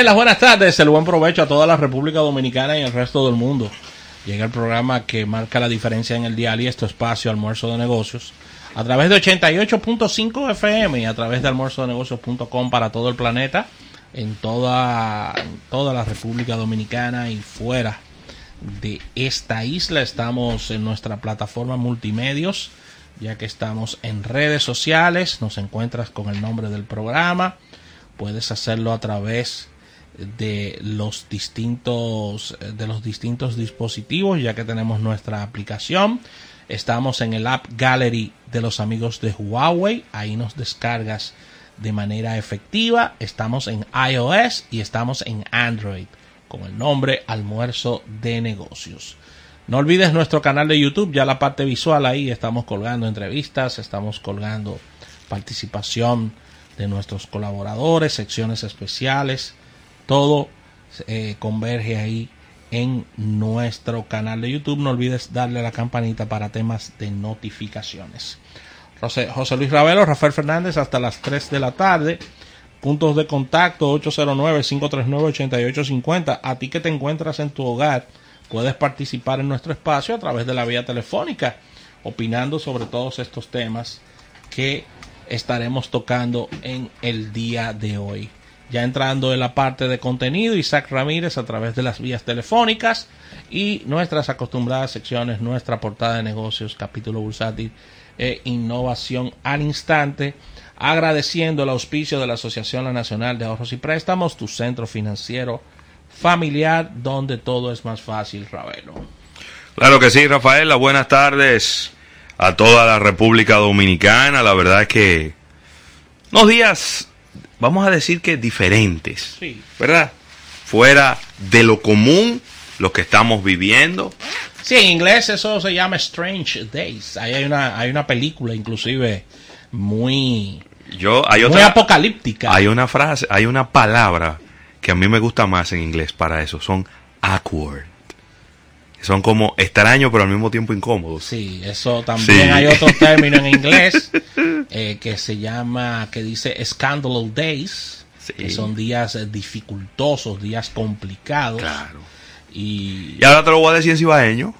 Bien, buenas tardes, el buen provecho a toda la República Dominicana y el resto del mundo. Llega el programa que marca la diferencia en el diario y este espacio Almuerzo de Negocios a través de 88.5 FM y a través de almuerzodenegocios.com para todo el planeta, en toda, toda la República Dominicana y fuera de esta isla. Estamos en nuestra plataforma multimedios, ya que estamos en redes sociales. Nos encuentras con el nombre del programa. Puedes hacerlo a través de los distintos de los distintos dispositivos ya que tenemos nuestra aplicación. Estamos en el app gallery de los amigos de Huawei. Ahí nos descargas de manera efectiva. Estamos en iOS y estamos en Android con el nombre almuerzo de negocios. No olvides nuestro canal de YouTube ya la parte visual ahí estamos colgando entrevistas estamos colgando participación de nuestros colaboradores secciones especiales todo eh, converge ahí en nuestro canal de YouTube. No olvides darle la campanita para temas de notificaciones. José, José Luis Ravelo, Rafael Fernández, hasta las 3 de la tarde. Puntos de contacto 809-539-8850. A ti que te encuentras en tu hogar, puedes participar en nuestro espacio a través de la vía telefónica, opinando sobre todos estos temas que estaremos tocando en el día de hoy. Ya entrando en la parte de contenido, Isaac Ramírez a través de las vías telefónicas y nuestras acostumbradas secciones, nuestra portada de negocios, capítulo bursátil e innovación al instante. Agradeciendo el auspicio de la Asociación Nacional de Ahorros y Préstamos, tu centro financiero familiar, donde todo es más fácil, Ravelo. Claro que sí, Rafaela. Buenas tardes a toda la República Dominicana. La verdad es que unos días vamos a decir que diferentes, Sí. ¿verdad? Fuera de lo común, lo que estamos viviendo. Sí, en inglés eso se llama Strange Days. Ahí hay una, hay una película inclusive muy, Yo hay muy otra apocalíptica. hay una frase, hay una palabra que a mí me gusta más en inglés para eso, son awkward. Son como extraños pero al mismo tiempo incómodos. Sí, eso también Sí. hay otro término en inglés eh, que se llama, que dice Scandal Days, Sí. que son días eh, dificultosos, días complicados. Claro. Y, Y ahora te lo voy a decir en cibaeño.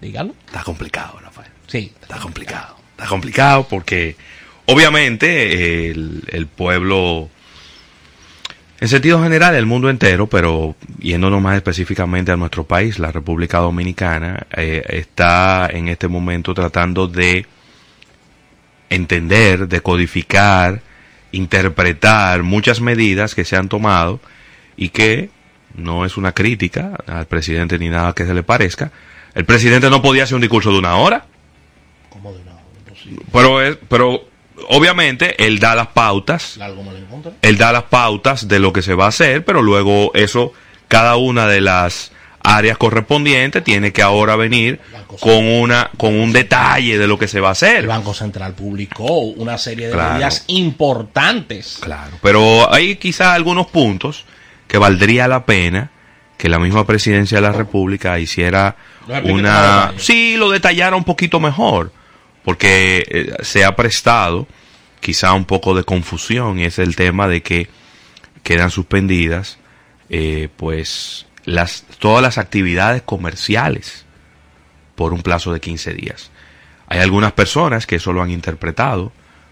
dígalo. Está complicado, Rafael. Sí, Está complicado. Está complicado porque obviamente el, el pueblo, en sentido general, el mundo entero, pero yéndonos más específicamente a nuestro país, la República Dominicana, eh, está en este momento tratando de entender, de codificar, interpretar muchas medidas que se han tomado y que no es una crítica al presidente ni nada que se le parezca. El presidente no podía hacer un discurso de una hora. como de una imposible. Pero, es, pero obviamente él da las pautas, él da las pautas de lo que se va a hacer, pero luego eso, cada una de las áreas correspondientes tiene que ahora venir con una con un detalle de lo que se va a El hacer. Banco Central publicó una serie de Claro. medidas importantes. Claro, pero hay quizás algunos puntos que valdría la pena que la misma presidencia de la República hiciera una... Sí, lo detallara un poquito mejor, porque eh, se ha prestado quizá un poco de confusión es el tema de que quedan suspendidas eh, pues las todas las actividades comerciales por un plazo de 15 días. Hay algunas personas que eso lo han interpretado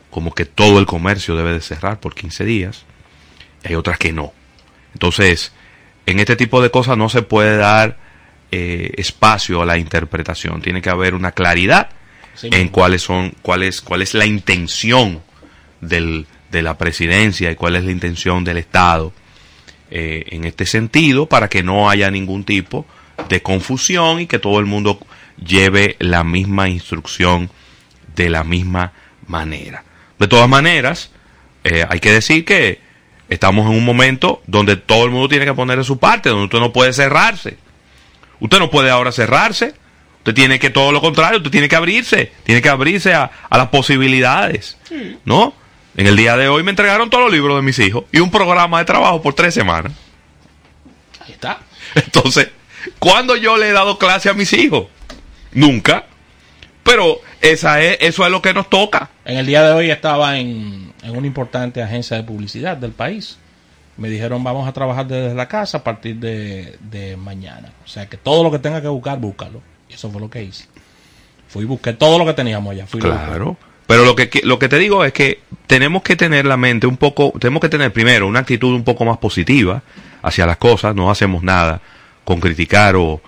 como que todo el comercio debe de cerrar por 15 días y hay otras que no. Entonces, en este tipo de cosas no se puede dar eh, espacio a la interpretación. Tiene que haber una claridad Sí, en cuáles son, cuál es, cuál es la intención del, de la presidencia y cuál es la intención del Estado eh, en este sentido para que no haya ningún tipo de confusión y que todo el mundo lleve la misma instrucción de la misma manera. De todas maneras, eh, hay que decir que estamos en un momento donde todo el mundo tiene que poner de su parte, donde usted no puede cerrarse. Usted no puede ahora cerrarse. Usted tiene que todo lo contrario, usted tiene que abrirse, tiene que abrirse a, a las posibilidades, ¿no? En el día de hoy me entregaron todos los libros de mis hijos y un programa de trabajo por tres semanas. Ahí está. Entonces, ¿cuándo yo le he dado clase a mis hijos? Nunca. Pero esa es, eso es lo que nos toca. En el día de hoy estaba en, en una importante agencia de publicidad del país Me dijeron, vamos a trabajar desde la casa a partir de, de mañana. O sea que todo lo que tenga que buscar, búscalo. Eso fue lo que hice. Fui y busqué todo lo que teníamos allá. Claro. Pero lo que, lo que te digo es que tenemos que tener la mente un poco, tenemos que tener primero una actitud un poco más positiva hacia las cosas, no hacemos nada con criticar o,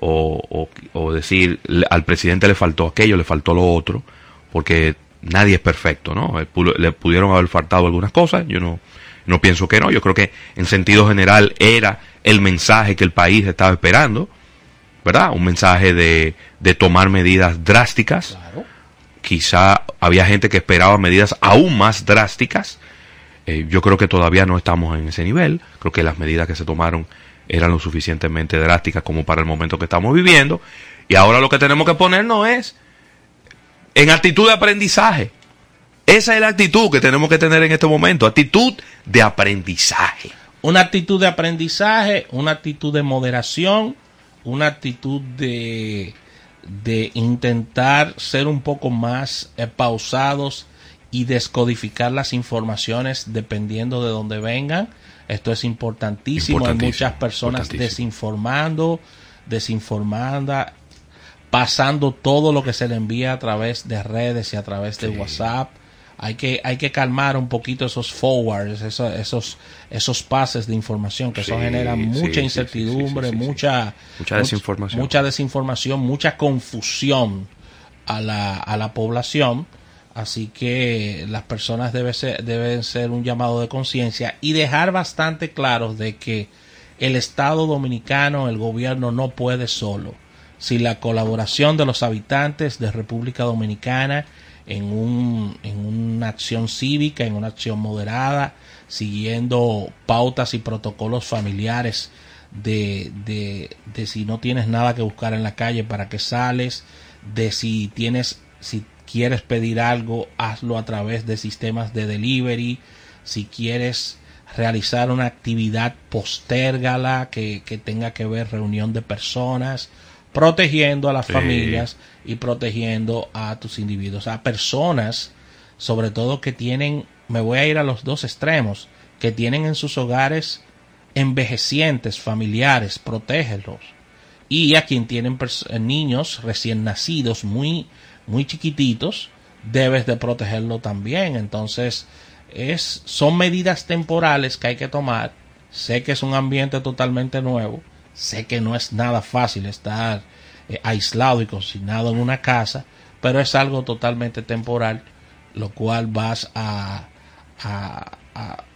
o, o- o decir "Le- al presidente le faltó aquello, le faltó lo otro, porque nadie es perfecto, ¿no? Eh, Le pudieron haber faltado algunas cosas, yo no, no pienso que no, yo creo que en sentido general era el mensaje que el país estaba esperando, ¿verdad? Un mensaje de, de tomar medidas drásticas Claro. quizá había gente que esperaba medidas aún más drásticas. Eh, yo creo que todavía no estamos en ese nivel. Creo que las medidas que se tomaron eran lo suficientemente drásticas como para el momento que estamos viviendo. Y ahora lo que tenemos que ponernos es en actitud de aprendizaje. Esa es la actitud que tenemos que tener en este momento, actitud de aprendizaje. Una actitud de aprendizaje, una actitud de moderación, una actitud de, de intentar ser un poco más eh, pausados y descodificar las informaciones dependiendo de dónde vengan. Esto es importantísimo. Hay muchas personas desinformando, desinformando, pasando todo lo que se le envía a través de redes y a través de. WhatsApp. Hay que, hay que calmar un poquito esos forwards, esos, esos, esos pases de información que eso genera mucha sí, incertidumbre, sí, mucha, Mucha much- desinformación. mucha desinformación, mucha confusión a la, a la población. Así que las personas debe ser- deben ser un llamado de conciencia y dejar bastante claros de que el Estado dominicano, el gobierno no puede solo. Sin la colaboración de los habitantes de República Dominicana en, un, en una acción cívica, en una acción moderada, siguiendo pautas y protocolos familiares de, de, de si no tienes nada que buscar en la calle, para qué sales, de si tienes, si quieres pedir algo, hazlo a través de sistemas de delivery, si quieres realizar una actividad, postérgala que, que tenga que ver reunión de personas, protegiendo a las Sí. familias y protegiendo a tus individuos, a personas, sobre todo que tienen, me voy a ir a los dos extremos, que tienen en sus hogares envejecientes, familiares, protégelos. Y a quien tienen eh, niños recién nacidos, muy, muy chiquititos, debes de protegerlo también. Entonces, es, son medidas temporales que hay que tomar. Sé que es un ambiente totalmente nuevo. Sé que no es nada fácil estar eh, aislado y consignado en una casa, pero es algo totalmente temporal, lo cual vas a, a,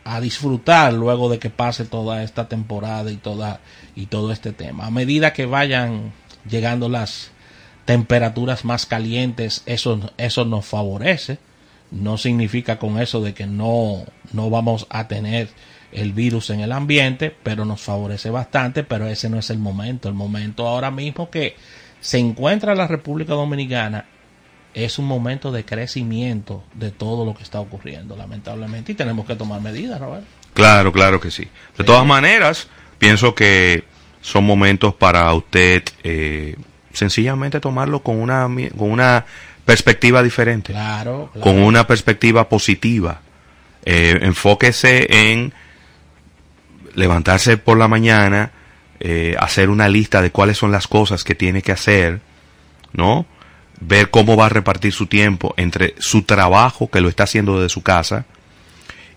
a- disfrutar luego de que pase toda esta temporada y toda y todo este tema. A medida que vayan llegando las temperaturas más calientes, eso, eso nos favorece. No significa con eso de que no, no vamos a tener el virus en el ambiente, pero nos favorece bastante, pero ese no es el momento. El momento ahora mismo que se encuentra la República Dominicana es un momento de crecimiento de todo lo que está ocurriendo, lamentablemente, y tenemos que tomar medidas, Robert. Claro, claro que sí. De todas maneras, pienso que son momentos para usted eh, sencillamente tomarlo con una, con una perspectiva diferente, Claro, claro. con una perspectiva positiva. Eh, enfóquese en levantarse por la mañana, eh, hacer una lista de cuáles son las cosas que tiene que hacer, ¿no? Ver cómo va a repartir su tiempo entre su trabajo, que lo está haciendo desde su casa,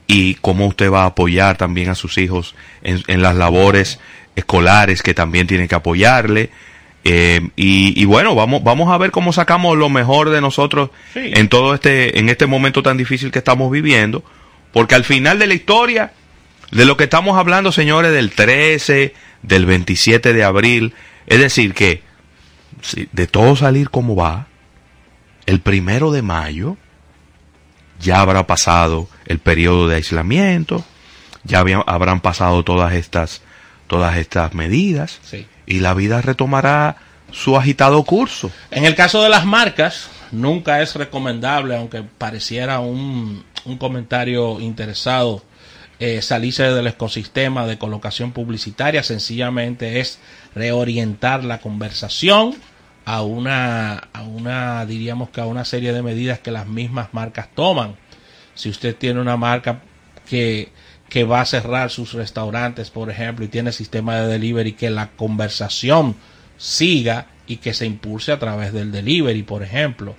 y cómo usted va a apoyar también a sus hijos en, en las labores escolares que también tienen que apoyarle. Eh, y, y bueno, vamos, vamos a ver cómo sacamos lo mejor de nosotros Sí. en todo este, en este momento tan difícil que estamos viviendo, porque al final de la historia, de lo que estamos hablando, señores, del 13, del 27 de abril, es decir, que si de todo salir como va, el primero de mayo ya habrá pasado el periodo de aislamiento, ya había- habrán pasado todas estas, todas estas medidas Sí. y la vida retomará su agitado curso. En el caso de las marcas, nunca es recomendable, aunque pareciera un, un comentario interesado, eh, salirse del ecosistema de colocación publicitaria. Sencillamente es reorientar la conversación a una, a una, diríamos que a una serie de medidas que las mismas marcas toman. Si usted tiene una marca que, que va a cerrar sus restaurantes, por ejemplo, y tiene sistema de delivery, que la conversación siga y que se impulse a través del delivery, por ejemplo.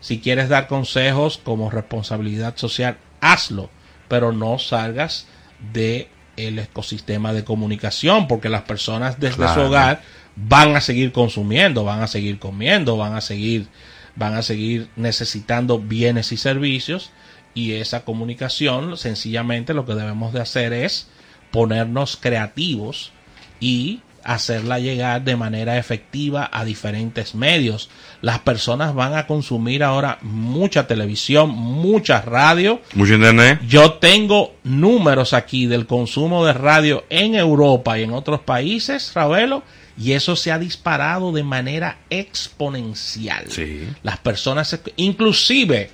Si quieres dar consejos como responsabilidad social, hazlo, pero no salgas de el ecosistema de comunicación, porque las personas desde su hogar van a seguir consumiendo, van a seguir comiendo, van a seguir van a seguir necesitando bienes y servicios y esa comunicación sencillamente lo que debemos de hacer es ponernos creativos y hacerla llegar de manera efectiva a diferentes medios. Las personas van a consumir ahora mucha televisión, mucha radio. Mucho internet. Yo tengo números aquí del consumo de radio en Europa y en otros países, Ravelo, y eso se ha disparado de manera exponencial. Sí. Las personas, inclusive,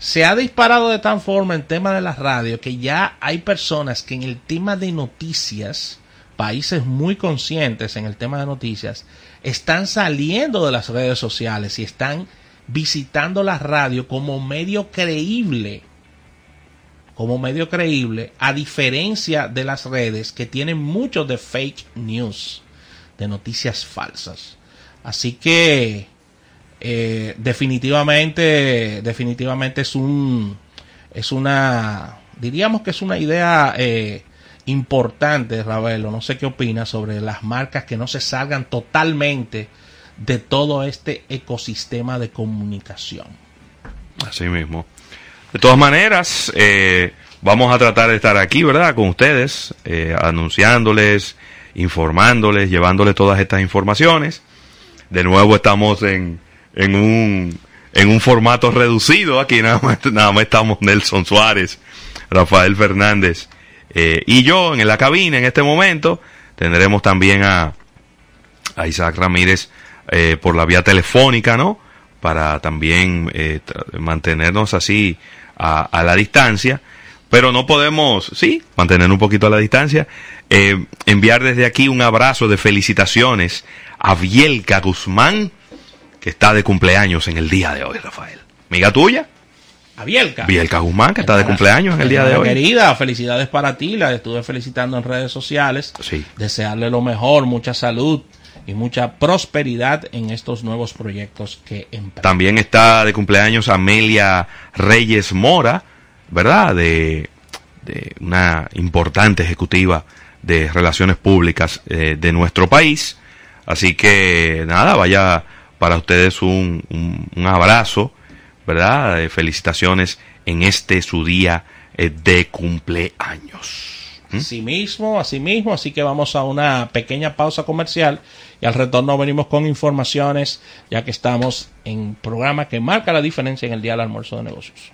se ha disparado de tal forma en tema de la radio que ya hay personas que en el tema de noticias, países muy conscientes en el tema de noticias, están saliendo de las redes sociales y están visitando la radio como medio creíble, como medio creíble, a diferencia de las redes que tienen mucho de fake news, de noticias falsas. Así que eh, definitivamente, definitivamente es un, es una, diríamos que es una idea eh, importante, Ravelo. No sé qué opinas sobre las marcas que no se salgan totalmente de todo este ecosistema de comunicación. Así mismo. De todas maneras, eh, vamos a tratar de estar aquí, ¿verdad? Con ustedes, eh, anunciándoles, informándoles, llevándoles todas estas informaciones. De nuevo estamos en, en, un, en un formato reducido. Aquí nada más, nada más estamos Nelson Suárez, Rafael Fernández eh, y yo en la cabina en este momento. Tendremos también a, Isaac Ramírez eh, por la vía telefónica, ¿no? Para también eh, mantenernos así a, a, la distancia. Pero no podemos, sí, mantener un poquito a la distancia. Eh, enviar desde aquí un abrazo de felicitaciones a Bielka Guzmán, que está de cumpleaños en el día de hoy, Rafael. Amiga tuya. A Bielka. Bielka Guzmán, que está de cumpleaños en el día de hoy. Querida, felicidades para ti. La estuve felicitando en redes sociales. Sí. Desearle lo mejor, mucha salud y mucha prosperidad en estos nuevos proyectos que emprende. También está de cumpleaños Amelia Reyes Mora, ¿verdad? De, de una importante ejecutiva de relaciones públicas eh, de nuestro país. Así que nada, vaya para ustedes un, un, un abrazo, ¿verdad? Eh, felicitaciones en este su día eh, de cumpleaños. ¿Mm? Así mismo, así mismo, así que vamos a una pequeña pausa comercial y al retorno venimos con informaciones, ya que estamos en programa que marca la diferencia en el día del almuerzo de negocios.